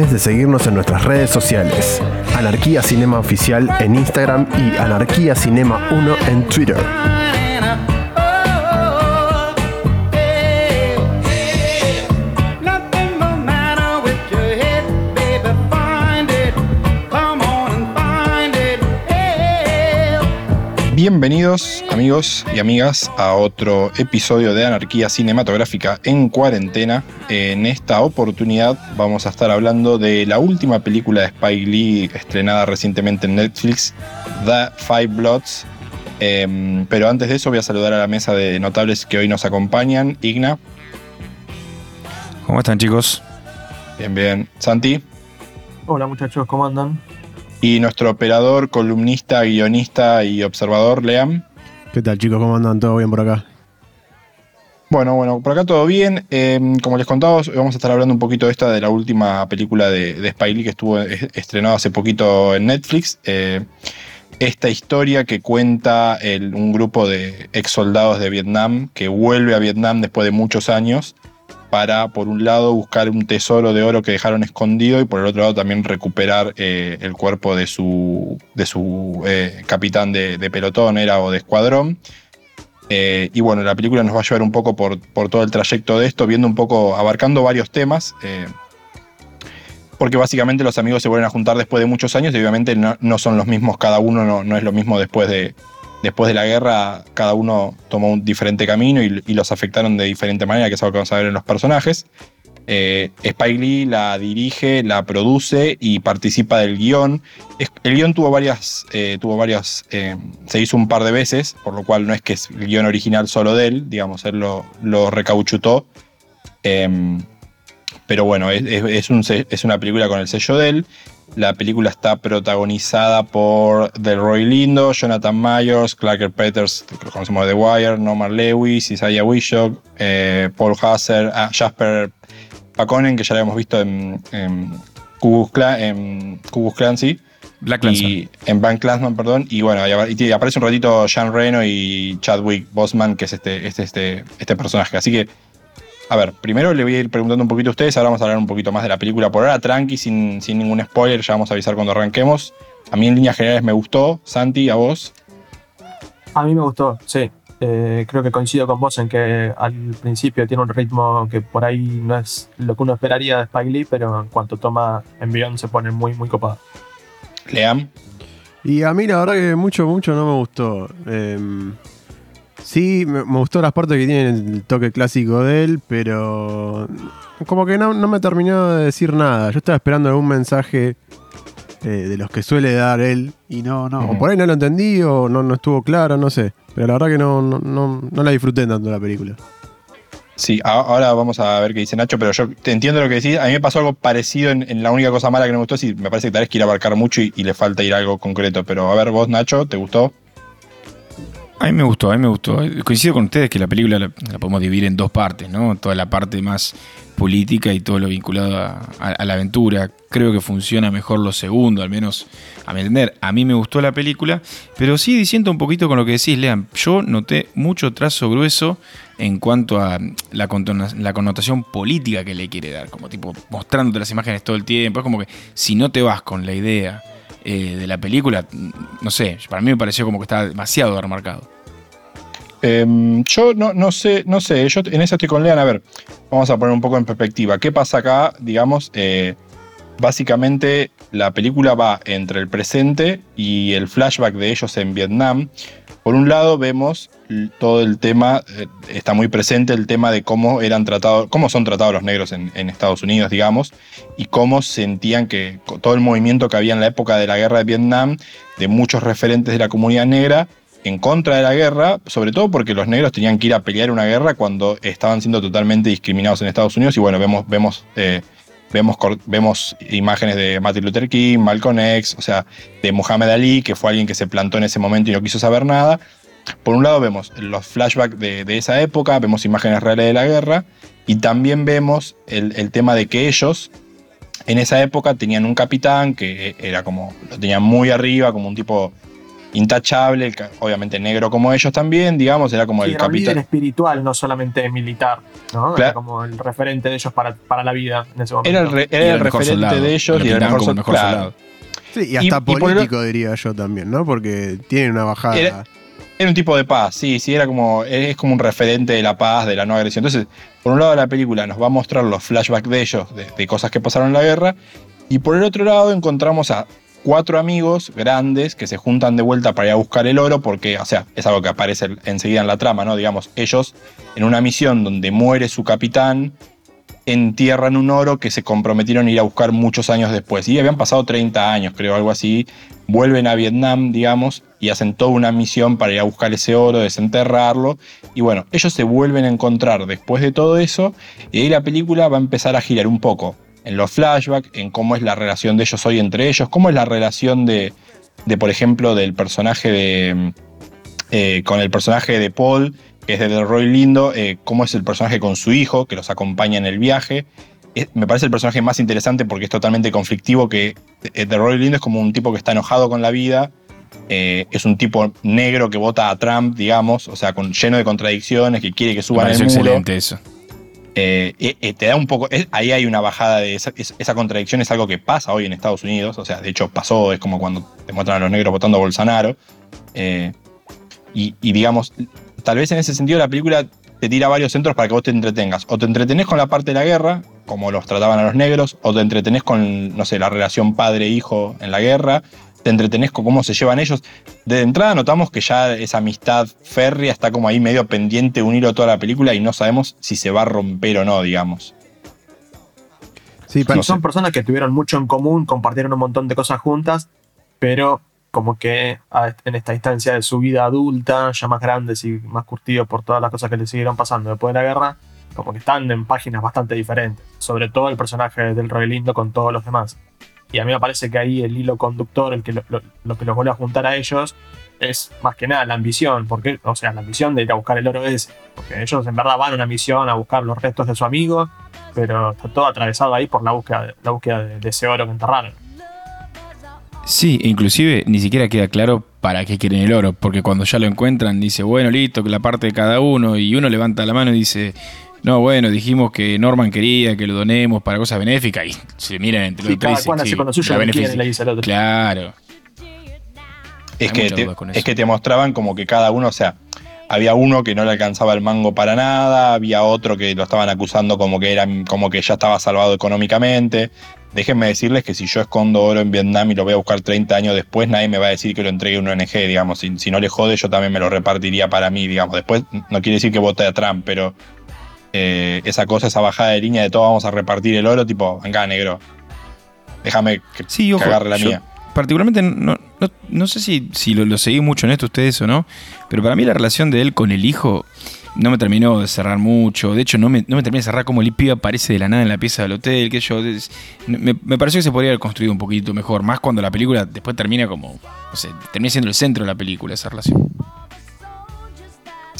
de seguirnos en nuestras redes sociales. Anarquía Cinema Oficial en Instagram y Anarquía Cinema 1 en Twitter. Bienvenidos amigos y amigas a otro episodio de Anarquía Cinematográfica en cuarentena. En esta oportunidad vamos a estar hablando de la última película de Spike Lee estrenada recientemente en Netflix, The Five Bloods. Em, pero antes de eso voy a saludar a la mesa de notables que hoy nos acompañan. Igna. ¿Cómo están chicos? Bien, bien. Santi. Hola muchachos, ¿cómo andan? Y nuestro operador, columnista, guionista y observador, Leam. ¿Qué tal chicos? ¿Cómo andan? ¿Todo bien por acá? Bueno, bueno, por acá todo bien. Em, como les contaba, vamos a estar hablando un poquito de esta de la última película de, de Spike Lee que estuvo estrenada hace poquito en Netflix. Eh, esta historia que cuenta un grupo de ex soldados de Vietnam que vuelve a Vietnam después de muchos años para, por un lado, buscar un tesoro de oro que dejaron escondido y por el otro lado también recuperar eh, el cuerpo de su, de su eh, capitán de, pelotón era, o de escuadrón. Eh, y bueno, la película nos va a llevar un poco por, por, todo el trayecto de esto, viendo un poco, abarcando varios temas. porque básicamente los amigos se vuelven a juntar después de muchos años y obviamente no, son los mismos, cada uno no, no es lo mismo después de, después de la guerra cada uno tomó un diferente camino y, los afectaron de diferente manera, que es algo que vamos a ver en los personajes. Eh, Spike Lee la dirige, la produce y participa del guion. El guion tuvo varias, eh, tuvo varias eh, se hizo un par de veces, por lo cual no es que es el guion original solo de él, digamos, él lo, lo recauchutó. Em, pero bueno, es, es, una película con el sello de él. La película está protagonizada por Delroy Lindo, Jonathan Myers, Clarker Peters, que conocemos de The Wire, Norman Lewis, Isaiah Wishock, eh, Paul Hasser, ah, Jasper Paconen, que ya lo hemos visto en, en Clan, sí. Black. Y en Bank Clansman, perdón. Y bueno, y aparece un ratito Jean Reno y Chadwick Bosman, que es este, este, este, este personaje. Así que a ver, primero le voy a ir preguntando un poquito a ustedes, ahora vamos a hablar un poquito más de la película por ahora, tranqui, sin, ningún spoiler, ya vamos a avisar cuando arranquemos. A mí en líneas generales me gustó, Santi, ¿a vos? A mí me gustó, sí. Eh, creo que coincido con vos en que al principio tiene un ritmo que por ahí no es lo que uno esperaría de Spike Lee, pero en cuanto toma envión se pone muy, muy copado. Leam. Y a mí la verdad que mucho, mucho no me gustó. Eh, Sí, me, gustó las partes que tienen el toque clásico de él, pero como que no, me terminó de decir nada. Yo estaba esperando algún mensaje eh, de los que suele dar él y no, no, o por ahí no lo entendí o no, no estuvo claro, no sé. Pero la verdad que no, no, no, la disfruté tanto la película. Sí, ahora vamos a ver qué dice Nacho, pero yo te entiendo lo que decís. A mí me pasó algo parecido en, la única cosa mala que no me gustó, sí, me parece que tal vez quiere abarcar mucho y, y le falta ir a algo concreto. Pero a ver, vos, Nacho, ¿te gustó? A mí me gustó, a mí me gustó. Coincido con ustedes que la película la, podemos dividir en dos partes, ¿no? Toda la parte más política y todo lo vinculado a, la aventura. Creo que funciona mejor lo segundo, al menos a mi entender. A mí me gustó la película, pero sí diciendo un poquito con lo que decís, Lean. Yo noté mucho trazo grueso en cuanto a la, la connotación política que le quiere dar, como tipo mostrándote las imágenes todo el tiempo. Es como que si no te vas con la idea eh, de la película, no sé, para mí me pareció como que estaba demasiado remarcado. Em, yo no, no, sé, no sé, yo en eso estoy con Lean. A ver, vamos a poner un poco en perspectiva. ¿Qué pasa acá? Digamos, eh, básicamente la película va entre el presente y el flashback de ellos en Vietnam. Por un lado vemos todo el tema, eh, está muy presente el tema de cómo eran tratados, cómo son tratados los negros en, Estados Unidos, digamos, y cómo sentían que todo el movimiento que había en la época de la guerra de Vietnam, de muchos referentes de la comunidad negra, en contra de la guerra, sobre todo porque los negros tenían que ir a pelear una guerra cuando estaban siendo totalmente discriminados en Estados Unidos. Y bueno, vemos, vemos, eh, vemos, vemos imágenes de Martin Luther King, Malcolm X, o sea, de Muhammad Ali, que fue alguien que se plantó en ese momento y no quiso saber nada. Por un lado vemos los flashbacks de, esa época, vemos imágenes reales de la guerra y también vemos el, tema de que ellos en esa época tenían un capitán que era como, lo tenían muy arriba, como un tipo intachable, el obviamente negro como ellos también, digamos, era como Sí, el era un líder capitán. espiritual, no solamente militar, ¿no? Era como el referente de ellos para, para la vida en ese momento. Era el, re- Y era el mejor referente soldado. de ellos Lo y era el mejor, mejor claro. soldado. Sí, y hasta y político diría yo también, ¿no? Porque tiene una bajada. Era- Era un tipo de paz, sí, sí, era como, es como un referente de la paz, de la no agresión. Entonces, por un lado la película nos va a mostrar los flashbacks de ellos, de, de cosas que pasaron en la guerra, y por el otro lado encontramos a cuatro amigos grandes que se juntan de vuelta para ir a buscar el oro, porque, o sea, es algo que aparece enseguida en la trama, ¿no? Digamos, ellos en una misión donde muere su capitán, entierran un oro que se comprometieron a ir a buscar muchos años después. Y habían pasado 30 años, creo, algo así. Vuelven a Vietnam, digamos, y hacen toda una misión para ir a buscar ese oro, desenterrarlo. Y bueno, ellos se vuelven a encontrar después de todo eso. Y ahí la película va a empezar a girar un poco en los flashbacks, en cómo es la relación de ellos hoy entre ellos, cómo es la relación de, de por ejemplo, del personaje de. eh, con el personaje de Paul, que es de Delroy Lindo, eh, cómo es el personaje con su hijo, que los acompaña en el viaje. Es- me parece el personaje más interesante porque es totalmente conflictivo, que eh, Delroy Lindo es como un tipo que está enojado con la vida, eh, es un tipo negro que vota a Trump, digamos, o sea, con, lleno de contradicciones, que quiere que suban el muro. excelente eso. Eh, eh, te da un poco. ahí hay una bajada de esa, es- esa contradicción, es algo que pasa hoy en Estados Unidos. O sea, de hecho pasó, es como cuando te muestran a los negros votando a Bolsonaro. Eh, y, y digamos, tal vez en ese sentido la película te tira varios centros para que vos te entretengas. O te entretenés con la parte de la guerra, como los trataban a los negros, o te entretenés con, no sé, la relación padre-hijo en la guerra. Te entretenés con cómo se llevan ellos. De entrada notamos que ya esa amistad férrea está como ahí medio pendiente un hilo toda la película y no sabemos si se va a romper o no, digamos. Sí, pa- no son sé. personas que tuvieron mucho en común, compartieron un montón de cosas juntas, pero como que a- en esta instancia de su vida adulta, ya más grandes y más curtidos por todas las cosas que le siguieron pasando después de la guerra, como que están en páginas bastante diferentes. Sobre todo el personaje del Roy Lindo con todos los demás. Y a mí me parece que ahí el hilo conductor, el que lo, que los vuelve a juntar a ellos, es más que nada la ambición, porque, o sea, la ambición de ir a buscar el oro ese. Porque ellos en verdad van a una misión a buscar los restos de su amigo, pero está todo atravesado ahí por la búsqueda, de- la búsqueda de, de ese oro que enterraron. Sí, inclusive ni siquiera queda claro para qué quieren el oro, porque cuando ya lo encuentran dice, bueno, listo, la parte de cada uno, y uno levanta la mano y dice, no, bueno, dijimos que Norman quería que lo donemos para cosas benéficas, y se miran entre Sí, los tres cada hace con lo suyo le dice el otro. Claro. Es Hay que, te, es que te mostraban como que cada uno, o sea, había uno que no le alcanzaba el mango para nada, había otro que lo estaban acusando como que era como que ya estaba salvado económicamente. Déjenme decirles que si yo escondo oro en Vietnam y lo voy a buscar 30 años después, nadie me va a decir que lo entregue a una ONG, digamos. Si, si no le jode, yo también me lo repartiría para mí, digamos. Después, no quiere decir que vote a Trump, pero eh, esa cosa, esa bajada de línea de todo vamos a repartir el oro, tipo, venga, negro. Déjame que, Sí, que ojo, agarre la yo mía. particularmente no, no, no sé si, si lo, lo seguí mucho en esto ustedes o no, pero para mí la relación de él con el hijo no me terminó de cerrar mucho. De hecho, no me, no me terminé de cerrar como el pibe aparece de la nada en la pieza del hotel. Que yo, es- me, me pareció que se podría haber construido un poquito mejor. Más cuando la película después termina como. No sé, termina siendo el centro de la película esa relación.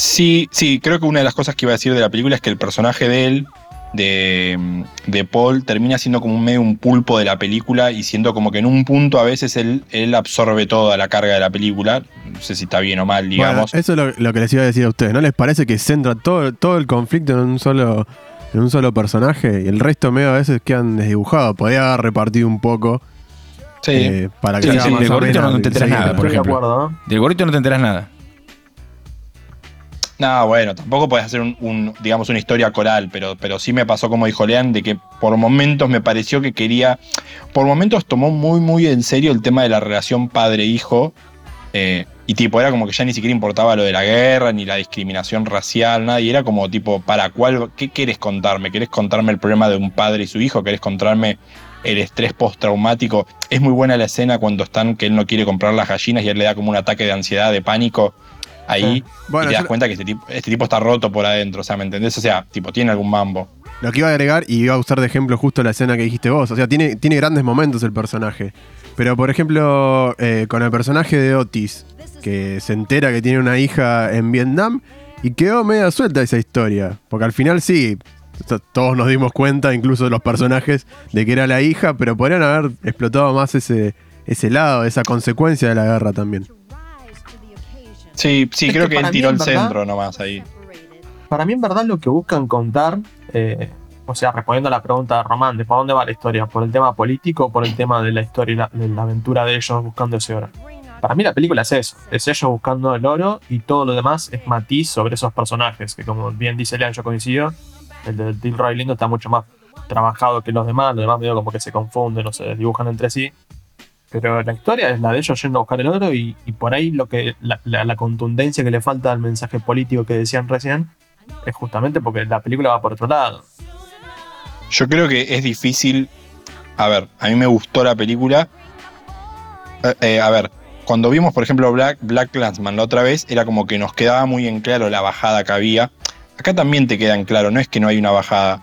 Sí, sí, creo que una de las cosas que iba a decir de la película es que el personaje de él, de, de Paul, termina siendo como un medio un pulpo de la película y siendo como que en un punto a veces él, él absorbe toda la carga de la película. No sé si está bien o mal, Bueno, digamos. eso es lo, lo que les iba a decir a ustedes. ¿No les parece que centra todo, todo el conflicto en un solo en un solo personaje y el resto medio a veces quedan desdibujados? Podría haber repartido un poco sí. eh, para que Sí, sea sí, más del gordito amena no te enteras nada, por Estoy de ejemplo. acuerdo, ¿no? Del gorrito no te enteras nada. No, bueno, tampoco puedes hacer un, un, digamos, una historia coral, pero, pero sí me pasó como dijo Lean, de que por momentos me pareció que quería, por momentos tomó muy, muy en serio el tema de la relación padre-hijo, eh, y tipo, era como que ya ni siquiera importaba lo de la guerra, ni la discriminación racial, nada, y era como tipo, ¿para cuál, qué quieres contarme? ¿Querés contarme el problema de un padre y su hijo? ¿Querés contarme el estrés postraumático? Es muy buena la escena cuando están, que él no quiere comprar las gallinas y él le da como un ataque de ansiedad, de pánico, ahí, Sí. Bueno, y te das yo- cuenta que este tipo, este tipo está roto por adentro, o sea, ¿me entendés? O sea, tipo, tiene algún mambo. Lo que iba a agregar, y iba a usar de ejemplo justo la escena que dijiste vos, o sea, tiene, tiene grandes momentos el personaje. Pero, por ejemplo, eh, con el personaje de Otis, que se entera que tiene una hija en Vietnam, y quedó media suelta esa historia. Porque al final sí, todos nos dimos cuenta, incluso los personajes, de que era la hija, pero podrían haber explotado más ese, ese lado, esa consecuencia de la guerra también. Sí, sí, Es creo que él para tiró el verdad- centro nomás ahí. Para mí, en verdad, lo que buscan contar, eh, o sea, respondiendo a la pregunta de Román, ¿de por dónde va la historia? ¿Por el tema político o por el tema de la historia y la, de la aventura de ellos buscando ese oro? Para mí la película es eso, es ellos buscando el oro y todo lo demás es matiz sobre esos personajes, que como bien dice Lean, yo coincido, el de Tilroy Lindo está mucho más trabajado que los demás, los demás medio como que se confunden o se desdibujan entre sí. Pero la historia es la de ellos yendo a buscar el oro y, por ahí lo que la, la- la contundencia que le falta al mensaje político que decían recién es justamente porque la película va por otro lado. Yo creo que es difícil. A ver, a mí me gustó la película. Eh, eh, a ver, cuando vimos, por ejemplo, Black, Black Clansman la otra vez, era como que nos quedaba muy en claro la bajada que había. Acá también te queda claro, no es que no hay una bajada.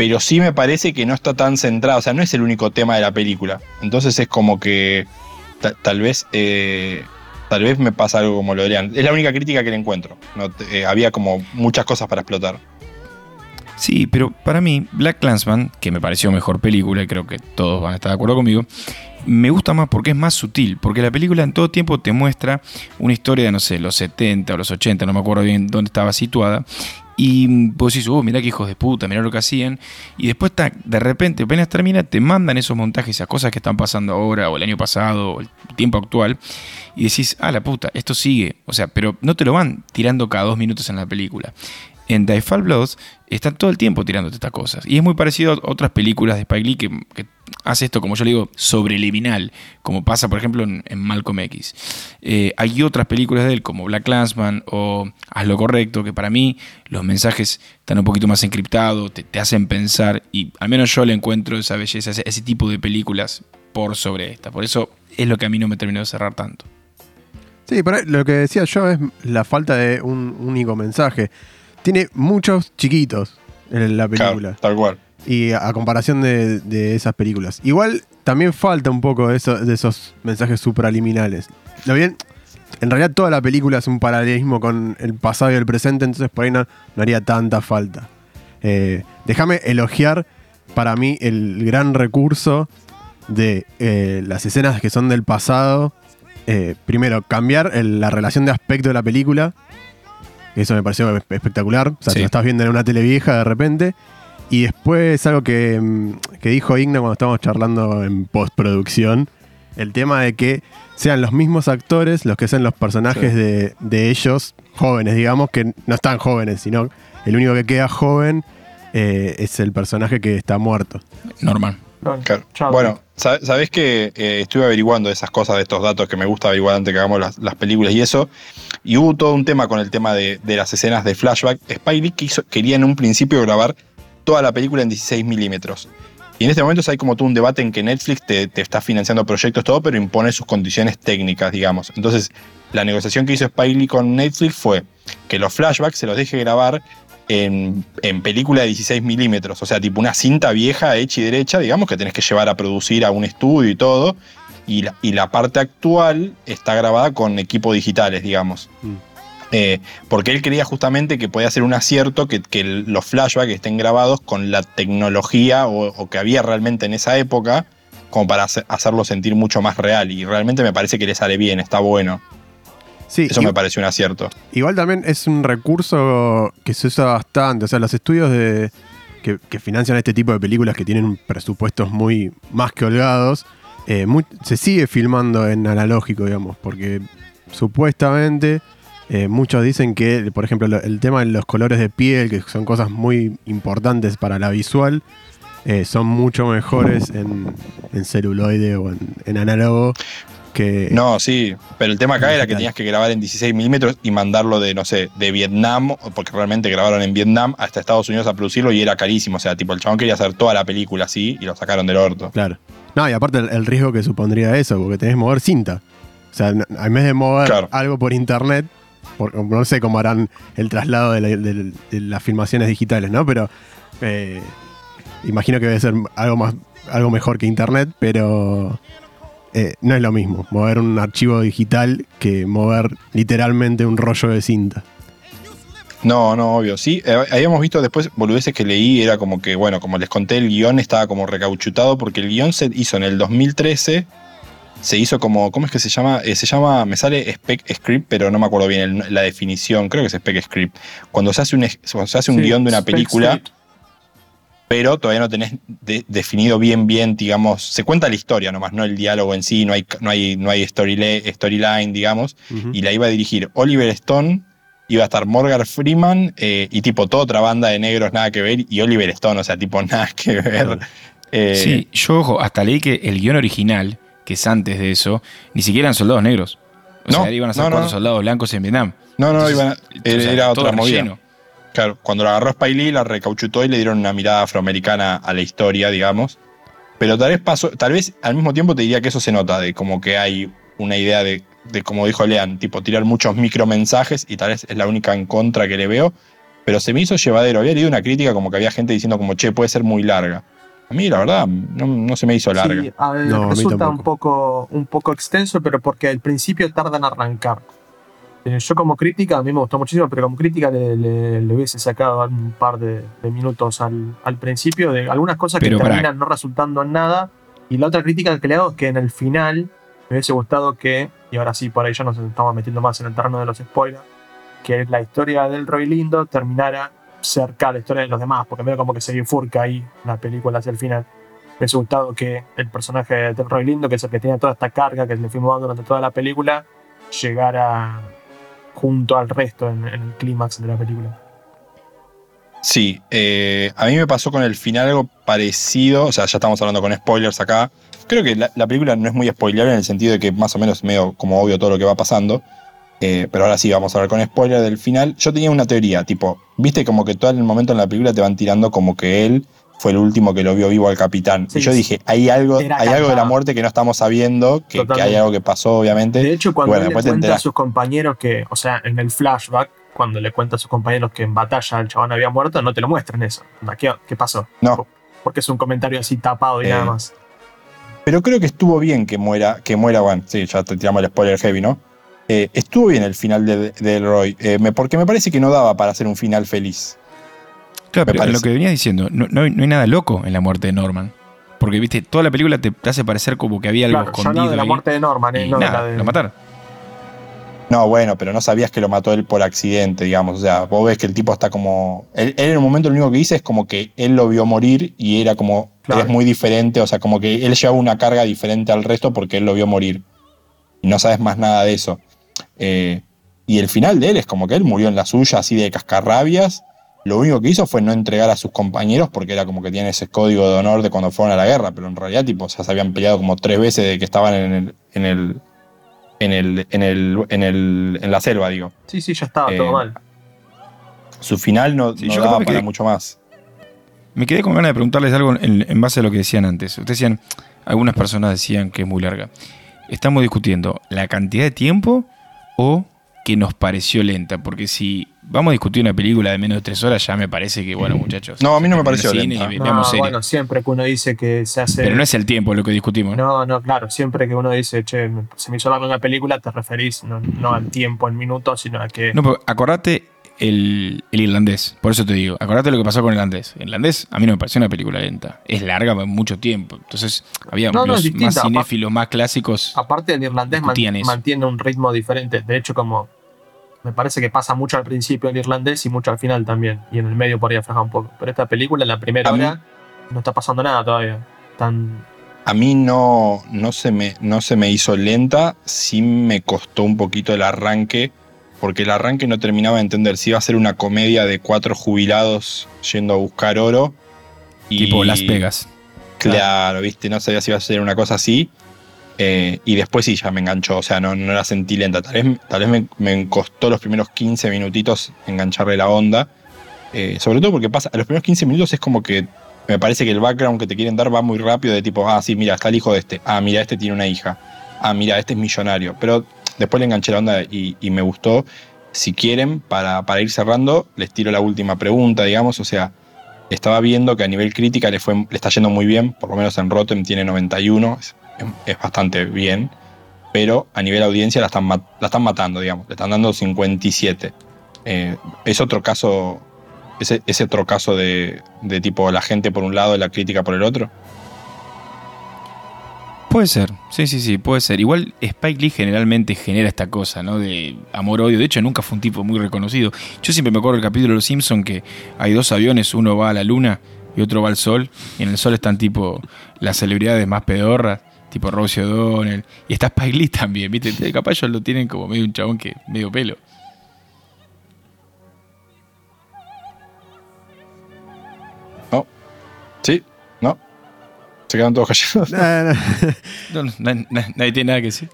Pero sí me parece que no está tan centrado, o sea, no es el único tema de la película. Entonces es como que ta- tal vez eh, tal vez me pasa algo como lo de. Es la única crítica que le encuentro. No eh, había como muchas cosas para explotar. Sí, pero para mí, Black Clansman, que me pareció mejor película, y creo que todos van a estar de acuerdo conmigo, me gusta más porque es más sutil, porque la película en todo tiempo te muestra una historia de, no sé, los 70 o los 80, no me acuerdo bien dónde estaba situada, y vos decís, oh, mirá qué hijos de puta, mirá lo que hacían, y después de repente, apenas termina, te mandan esos montajes, esas cosas que están pasando ahora, o el año pasado, o el tiempo actual, y decís, ah, la puta, esto sigue, o sea, pero no te lo van tirando cada dos minutos en la película en Die Fall Bloods están todo el tiempo tirándote estas cosas. Y es muy parecido a otras películas de Spike Lee que, que hace esto, como yo le digo, sobreliminal, como pasa, por ejemplo, en, Malcolm X. Eh, hay otras películas de él, como Black Clansman o Haz lo correcto, que para mí los mensajes están un poquito más encriptados, te, te hacen pensar, y al menos yo le encuentro esa belleza, ese, ese tipo de películas por sobre esta. Por eso es lo que a mí no me terminó de cerrar tanto. Sí, pero lo que decía yo es la falta de un único mensaje. Tiene muchos chiquitos en la película. Claro, tal cual. Y a, a comparación de, de esas películas. Igual también falta un poco de, eso- de esos mensajes supraliminales. Lo bien, en realidad toda la película es un paralelismo con el pasado y el presente, entonces por ahí no, no haría tanta falta. Eh, Déjame elogiar para mí el gran recurso de eh, las escenas que son del pasado. Eh, primero, cambiar el- la relación de aspecto de la película. Eso me pareció espe- espectacular. O sea, Sí. te lo estás viendo en una tele vieja de repente. Y después algo que, mm, que dijo Igna cuando estábamos charlando en postproducción. El tema de que sean los mismos actores los que sean los personajes Sí. de, de ellos, jóvenes, digamos, que no están jóvenes, sino el único que queda joven eh, es el personaje que está muerto. Normal. Claro. Chao. Bueno, sab- sabés que eh, estuve averiguando esas cosas, de estos datos que me gusta averiguar antes que hagamos las, las películas y eso. Y hubo todo un tema con el tema de, de las escenas de flashback. Spike quiso- quería en un principio grabar toda la película en 16 milímetros. Y en este momento hay como todo un debate en que Netflix te, te está financiando proyectos, todo, pero impone sus condiciones técnicas, digamos. Entonces, la negociación que hizo Spike Lee con Netflix fue que los flashbacks se los deje grabar en, en película de 16 milímetros, o sea, tipo una cinta vieja hecha y derecha, digamos, que tenés que llevar a producir a un estudio y todo. Y la, y la parte actual está grabada con equipos digitales, digamos. Mm. Eh, porque él creía justamente que podía ser un acierto que, que los flashbacks estén grabados con la tecnología o, o que había realmente en esa época, como para hace- hacerlo sentir mucho más real. Y realmente me parece que le sale bien, está bueno. Sí, Eso me pareció un acierto. Igual también es un recurso que se usa bastante. O sea, los estudios de, que, que financian este tipo de películas que tienen presupuestos muy más que holgados, eh, se sigue filmando en analógico, digamos, porque supuestamente eh, muchos dicen que, por ejemplo, lo- el tema de los colores de piel, que son cosas muy importantes para la visual, eh, son mucho mejores en, en celuloide o en, en análogo que... No, sí, pero el tema acá era que tenías que grabar en 16 milímetros y mandarlo de, no sé, de Vietnam, porque realmente grabaron en Vietnam, hasta Estados Unidos a producirlo y era carísimo. O sea, tipo, el chabón quería hacer toda la película así y lo sacaron del orto. Claro. No, y aparte el, el riesgo que supondría eso, porque tenés que mover cinta. O sea, en vez de mover Claro. algo por internet, por- no sé cómo harán el traslado de, la- de- de las filmaciones digitales, ¿no? Pero eh, imagino que debe ser algo más, algo mejor que internet, pero eh, no es lo mismo mover un archivo digital que mover literalmente un rollo de cinta. No, no, obvio. Sí, eh, habíamos visto después boludeces que leí, era como que, bueno, como les conté, el guion estaba como recauchutado porque el guion se hizo en el 2013 se hizo como, ¿cómo es que se llama? Eh, se llama, me sale spec script, pero no me acuerdo bien el- la definición, creo que es spec script. Cuando se hace un, se hace un Sí, guion de una película, Script. Pero todavía no tenés de- definido bien, bien, digamos, se cuenta la historia nomás, no el diálogo en sí, no hay, no hay, no hay storyline, digamos, y la iba a dirigir Oliver Stone, iba a estar Morgan Freeman eh, y tipo toda otra banda de negros, nada que ver, y Oliver Stone, o sea, tipo nada que ver. Eh, Sí, yo, ojo, hasta leí que el guion original, que es antes de eso, ni siquiera eran soldados negros. O No, sea, iban a ser no, cuatro soldados blancos en Vietnam. No, no, Entonces, iban a- entonces, era, otra movida. relleno. Claro, cuando la agarró Spike Lee, la recauchutó y le dieron una mirada afroamericana a la historia, digamos. Pero tal vez pasó, tal vez al mismo tiempo te diría que eso se nota, de como que hay una idea de, de como dijo Lean, tipo tirar muchos micromensajes y tal vez es la única en contra que le veo. Pero se me hizo llevadero. Había leído una crítica como que había gente diciendo como, che, puede ser muy larga. A mí, la verdad, no, no se me hizo larga. Sí, a ver, No, a mí resulta un poco, un poco extenso, pero porque al principio tarda en arrancar. Eh, Yo como crítica, a mí me gustó muchísimo, pero como crítica le, le- le hubiese sacado un par de, de minutos al, al principio de algunas cosas que Pero terminan no resultando en nada. Y la otra crítica que le hago es que en el final me hubiese gustado que, y ahora sí, por ahí ya nos estamos metiendo más en el terreno de los spoilers, que la historia del Roy Lindo terminara cerca a la historia de los demás, porque veo como que se bifurca ahí la película hacia el final. Me hubiese gustado que el personaje del Roy Lindo, que es el que tenía toda esta carga que le fuimos dando durante toda la película, llegara junto al resto en, el clímax de la película. Sí, eh, a mí me pasó con el final algo parecido, o sea, ya estamos hablando con spoilers acá. Creo que la, la película no es muy spoiler en el sentido de que más o menos es medio como obvio todo lo que va pasando. Eh, pero ahora sí, vamos a hablar con spoiler del final. Yo tenía una teoría, tipo, viste como que todo el momento en la película te van tirando como que él fue el último que lo vio vivo al capitán. Sí, y yo dije, hay algo, hay algo de la muerte que no estamos sabiendo, que, que hay algo que pasó, obviamente. De hecho, cuando Bueno, él le cuenta a sus compañeros que, o sea, en el flashback, cuando le cuenta a sus compañeros que en batalla el chabón había muerto, no te lo muestran eso. ¿Qué, qué pasó? No. Porque es un comentario así tapado y Eh, nada más. Pero creo que estuvo bien que muera, que muera, bueno, sí, ya te tiramos el spoiler heavy, ¿no? Eh, estuvo bien el final de, de Elroy, eh, me- porque me parece que no daba para hacer un final feliz. Claro, pero parece. lo que venías diciendo, no, no hay, no hay nada loco en la muerte de Norman. Porque, viste, toda la película te, hace parecer como que había algo Claro, yo escondido. hablaba de la ahí, muerte de Norman, eh, y no de nada, la de. lo mataron. No, bueno, pero no sabías que lo mató él por accidente, digamos. O sea, vos ves que el tipo está como. Él, él en el momento lo único que dice es como que él lo vio morir y era como. Claro. Es muy diferente, o sea, como que él lleva una carga diferente al resto porque él lo vio morir. Y no sabes más nada de eso. Eh, y el final de él es como que él murió en la suya, así de cascarrabias. Lo único que hizo fue no entregar a sus compañeros porque era como que tiene ese código de honor de cuando fueron a la guerra, pero en realidad, tipo, sea, se habían peleado como tres veces de que estaban en el. En el en, el, en, el, en, el, en la selva, digo. Sí, sí, ya estaba Eh, todo mal. Su final no, Sí, no yo daba creo que- para mucho más. Me quedé con ganas de preguntarles algo en, en base a lo que decían antes. Ustedes decían, algunas personas decían que es muy larga. Estamos discutiendo la cantidad de tiempo o que nos pareció lenta. Porque si vamos a discutir una película de menos de tres horas, ya me parece que, bueno, muchachos. No, a mí no me pareció cine y No, bueno, siempre que uno dice que se hace. Pero no es el tiempo lo que discutimos. ¿no? No, claro, siempre que uno dice, che, se me hizo larga una película, te referís no, no al tiempo en minutos, sino a que. No, pero acordate el, el irlandés. Por eso te digo, acordate lo que pasó con el irlandés. El irlandés a mí no me pareció una película lenta. Es larga, mucho tiempo. Entonces, había No, los más cinéfilos, más clásicos. Aparte, el irlandés man- mantiene un ritmo diferente. De hecho, como. Me parece que pasa mucho al principio el irlandés y mucho al final también. Y en el medio por ahí afloja un poco. Pero esta película, en la primera mí- hora, no está pasando nada todavía. Tan. A mí no, no, se me, no se me hizo lenta, sí me costó un poquito el arranque, porque el arranque no terminaba de entender si iba a ser una comedia de cuatro jubilados yendo a buscar oro. Y, Tipo Las Vegas. Claro, viste, no sabía si iba a ser una cosa así. Eh, y después sí, ya me enganchó, o sea, no, no la sentí lenta. Tal vez, tal vez me, costó los primeros 15 minutitos engancharle la onda. eh, sobre todo porque pasa, a los primeros 15 minutos es como que me parece que el background que te quieren dar va muy rápido, de tipo, ah, sí, mira, está el hijo de este, ah, mira, este tiene una hija, ah, mira, este es millonario. Pero después le enganché la onda y, y me gustó. Si quieren, para, para ir cerrando, les tiro la última pregunta, digamos, o sea, estaba viendo que a nivel crítica le, fue, le está yendo muy bien, por lo menos en Rotten tiene 91, es, es bastante bien, pero a nivel audiencia la están, la están matando, digamos, le están dando 57. Eh, es otro caso, ese, ese otro caso de, de tipo la gente por un lado y la crítica por el otro. Puede ser, sí, sí, sí, puede ser. Igual Spike Lee generalmente genera esta cosa, ¿no? De amor-odio. De hecho, nunca fue un tipo muy reconocido. Yo siempre me acuerdo del capítulo de Los Simpsons que hay dos aviones, uno va a la luna y otro va al sol. Y en el sol están tipo las celebridades más pedorras, tipo Rosie O'Donnell. Y está Spike Lee también, ¿viste? Capaz ellos lo tienen como medio un chabón que medio pelo. ¿No? ¿Sí? ¿No? Se quedan todos callados. Nah, nah. No, no, na- na- nadie tiene nada que decir.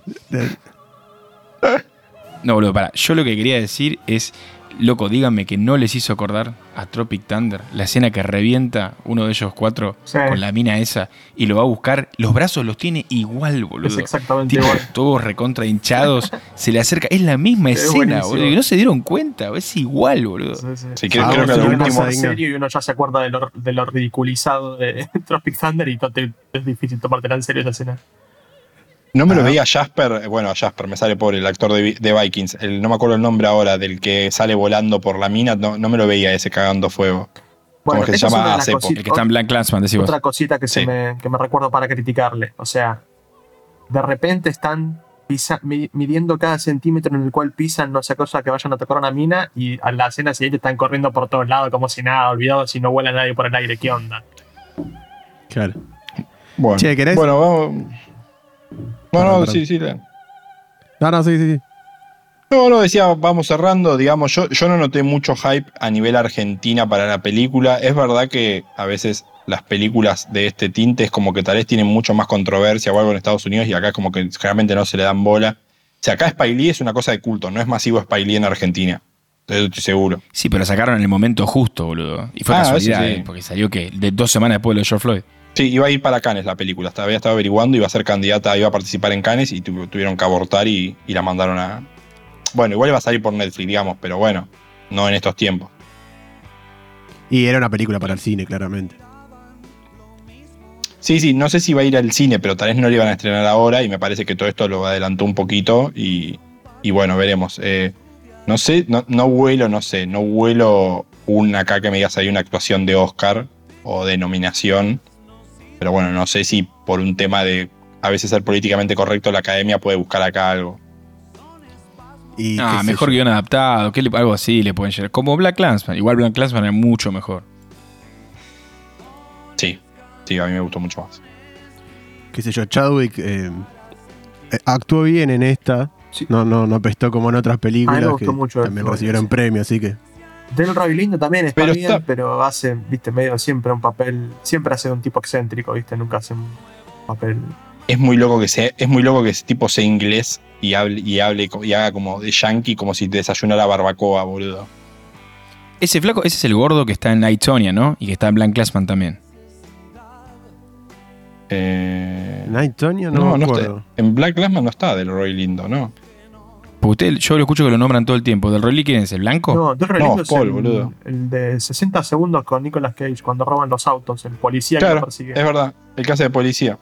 No, boludo, para. Yo lo que quería decir es, loco, díganme que no les hizo acordar a Tropic Thunder, la escena que revienta uno de ellos cuatro Sí. con la mina esa y lo va a buscar. Los brazos los tiene igual, boludo. Es exactamente Tipo, igual. todos recontra hinchados, se le acerca. Es la misma Es escena, buenísimo. boludo. Y no se dieron cuenta, es igual, boludo. Sí, sí. Sí, creo, Ah, creo que último. serio y uno ya se acuerda de lo, de lo ridiculizado de Tropic Thunder y no te- es difícil tomártela en serio esa escena. No me lo Ah. veía Jasper, eh, bueno, Jasper, me sale pobre, el actor de, Vi- de Vikings, el, no me acuerdo el nombre ahora, del que sale volando por la mina, no, no me lo veía ese cagando fuego. Bueno, que se esa es llama una de las Cepo? cosi- El que está en Black Clansman, decís vos. Otra cosita que, se me, que me recuerdo para criticarle. O sea, de repente están pisa- midiendo cada centímetro en el cual pisan, no sé cosa, que vayan a tocar una mina y a la escena siguiente están corriendo por todos lados como si nada, olvidados si no vuela nadie por el aire. ¿Qué onda? Claro. Bueno, Che, ¿querés? bueno vamos. No, no, perdón. sí, sí. la- No, no, sí, sí. sí. No, no, decía, vamos cerrando, digamos, yo, yo no noté mucho hype a nivel Argentina para la película. Es verdad que a veces las películas de este tinte es como que tal vez tienen mucho más controversia o algo en Estados Unidos y acá es como que generalmente no se le dan bola. O sea, acá Spike Lee es una cosa de culto, no es masivo Spike Lee en Argentina. Estoy seguro. Sí, pero sacaron en el momento justo, boludo. Y fue Ah, casualidad, eso sí. eh, porque salió que de dos semanas después de lo de George Floyd. Sí, iba a ir para Cannes la película, estaba- había estado averiguando, iba a ser candidata, iba a participar en Cannes y tu- tuvieron que abortar y, y la mandaron a... Bueno, igual iba a salir por Netflix, digamos, pero bueno, no en estos tiempos. Y era una película para el cine, claramente. Sí, sí, no sé si va a ir al cine, pero tal vez no le iban a estrenar ahora y me parece que todo esto lo adelantó un poquito y, y bueno, veremos. Eh, no sé, no, no vuelo, no sé, no vuelo un acá que me digas hay una actuación de Oscar o de nominación, pero bueno, no sé si por un tema de a veces ser políticamente correcto la academia puede buscar acá algo. Y Ah, mejor guion adaptado, ¿qué le- algo así le pueden llegar. Como Black Clansman. Igual Black Clansman era mucho mejor. Sí, sí, a mí me gustó mucho más. qué sé yo, Chadwick eh, eh, actuó bien en esta. Sí. No, no, no pestó como en otras películas gustó que mucho también recibieron sí. premio, así que. Delroy Lindo también está Pero bien, está- pero hace, viste, medio siempre un papel, siempre hace un tipo excéntrico, viste, nunca hace un papel. Es muy loco que sea, es muy loco que ese tipo sea inglés y hable, y hable y haga como de yankee como si desayunara barbacoa, boludo. Ese flaco, ese es el gordo que está en Nightonia, ¿no? Y que está en Black Clansman también. Eh, Night Tonya no, no, me no acuerdo. está, en Black Clansman no está del Roy Lindo, ¿no? Porque usted, yo lo escucho que lo nombran todo el tiempo. ¿Del Rolly quién es? ¿El blanco? No, Delroy No, Lindo es Paul, el, boludo. el de 60 segundos con Nicolas Cage cuando roban los autos, el policía que lo Claro, persigue. es verdad, el que hace de policía.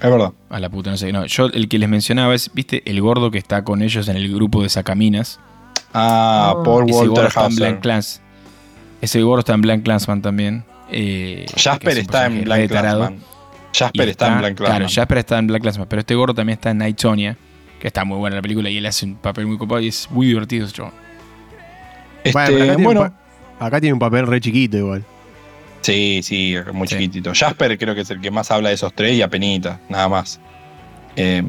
Es verdad. A la puta, no sé. No, yo el que les mencionaba es, ¿viste? El gordo que está con ellos en el grupo de Sacaminas. Ah, Ah, Paul Ese gordo Walter está en Clans. Ese gordo está en Black Clansman también. Eh, Jasper es está en Black. Clansman. Jasper está, en Black Clansman. Claro, Jasper está en Black Clansman. Pero este gordo también está en Nightonia. Que está muy buena la película y él hace un papel muy copado y es muy divertido ese chabón. Este, Bueno, acá, tiene bueno, un pa- acá tiene un papel re chiquito igual. sí, sí, muy Sí. chiquitito. Jasper creo que es el que más habla de esos tres y apenita, nada más. Eh,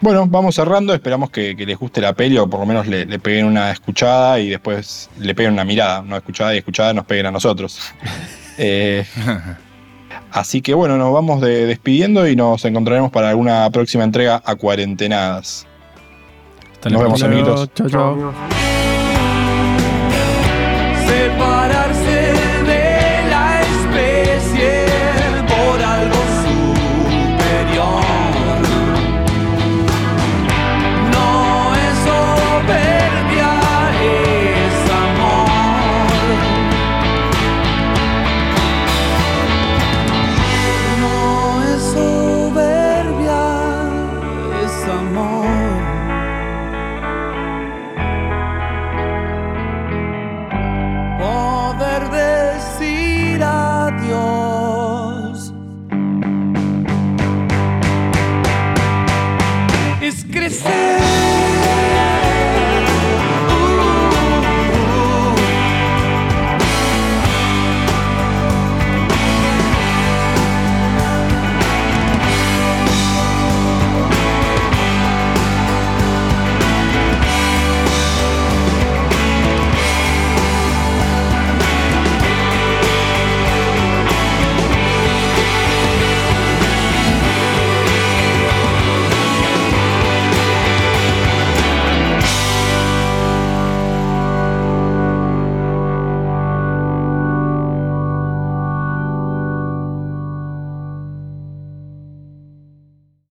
bueno, vamos cerrando. Esperamos que, que les guste la peli o por lo menos le, le peguen una escuchada y después le peguen una mirada. No escuchada y escuchada nos peguen a nosotros. Eh, así que bueno, nos vamos de- despidiendo y nos encontraremos para alguna próxima entrega a cuarentenadas. Nos vemos, amiguitos. Chao, Chao.